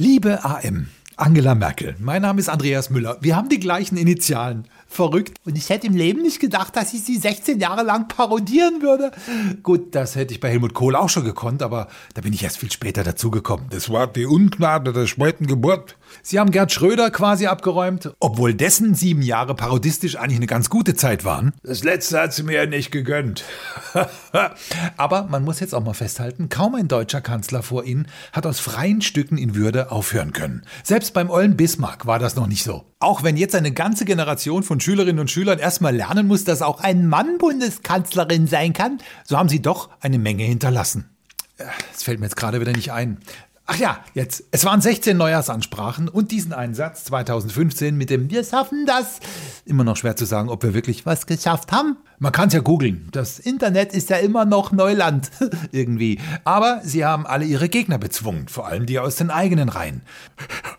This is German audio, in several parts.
Liebe AM, Angela Merkel, mein Name ist Andreas Müller. Wir haben die gleichen Initialen. Verrückt. Und ich hätte im Leben nicht gedacht, dass ich sie 16 Jahre lang parodieren würde. Gut, das hätte ich bei Helmut Kohl auch schon gekonnt, aber da bin ich erst viel später dazugekommen. Das war die Ungnade der zweiten Geburt. Sie haben Gerd Schröder quasi abgeräumt, obwohl dessen sieben Jahre parodistisch eigentlich eine ganz gute Zeit waren. Das letzte hat sie mir ja nicht gegönnt. aber man muss jetzt auch mal festhalten, kaum ein deutscher Kanzler vor Ihnen hat aus freien Stücken in Würde aufhören können. Selbst beim Ollen Bismarck war das noch nicht so. Auch wenn jetzt eine ganze Generation von Schülerinnen und Schülern erstmal lernen muss, dass auch ein Mann Bundeskanzlerin sein kann, so haben sie doch eine Menge hinterlassen. Es fällt mir jetzt gerade wieder nicht ein. Ach ja, jetzt. Es waren 16 Neujahrsansprachen und diesen Einsatz 2015 mit dem Wir schaffen das. Immer noch schwer zu sagen, ob wir wirklich was geschafft haben. Man kann es ja googeln. Das Internet ist ja immer noch Neuland. Irgendwie. Aber sie haben alle ihre Gegner bezwungen. Vor allem die aus den eigenen Reihen.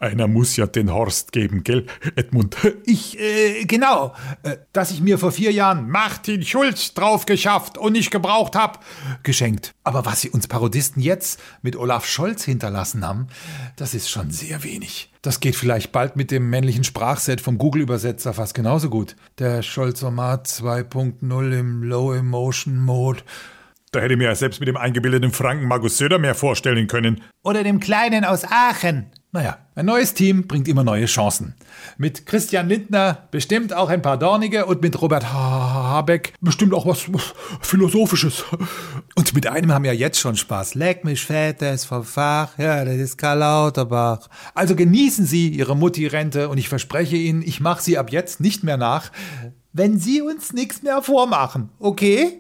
Einer muss ja den Horst geben, gell, Edmund? Ich, äh, genau. Äh, dass ich mir vor vier Jahren Martin Schulz drauf geschafft und nicht gebraucht hab, geschenkt. Aber was sie uns Parodisten jetzt mit Olaf Scholz hinterlassen haben, das ist schon sehr wenig. Das geht vielleicht bald mit dem männlichen Sprachset vom Google-Übersetzer fast genauso gut. Der Scholzomat 2.0 im Low Emotion Mode. Da hätte ich mir ja selbst mit dem eingebildeten Franken Markus Söder mehr vorstellen können. Oder dem Kleinen aus Aachen. Naja, ein neues Team bringt immer neue Chancen. Mit Christian Lindner bestimmt auch ein paar Dornige und mit Robert Habeck bestimmt auch was, was Philosophisches. Und mit einem haben wir jetzt schon Spaß. Leck mich fett, der ist vom Fach. Ja, das ist Karl Lauterbach. Also genießen Sie Ihre Mutti-Rente und ich verspreche Ihnen, ich mache sie ab jetzt nicht mehr nach, wenn Sie uns nichts mehr vormachen. Okay?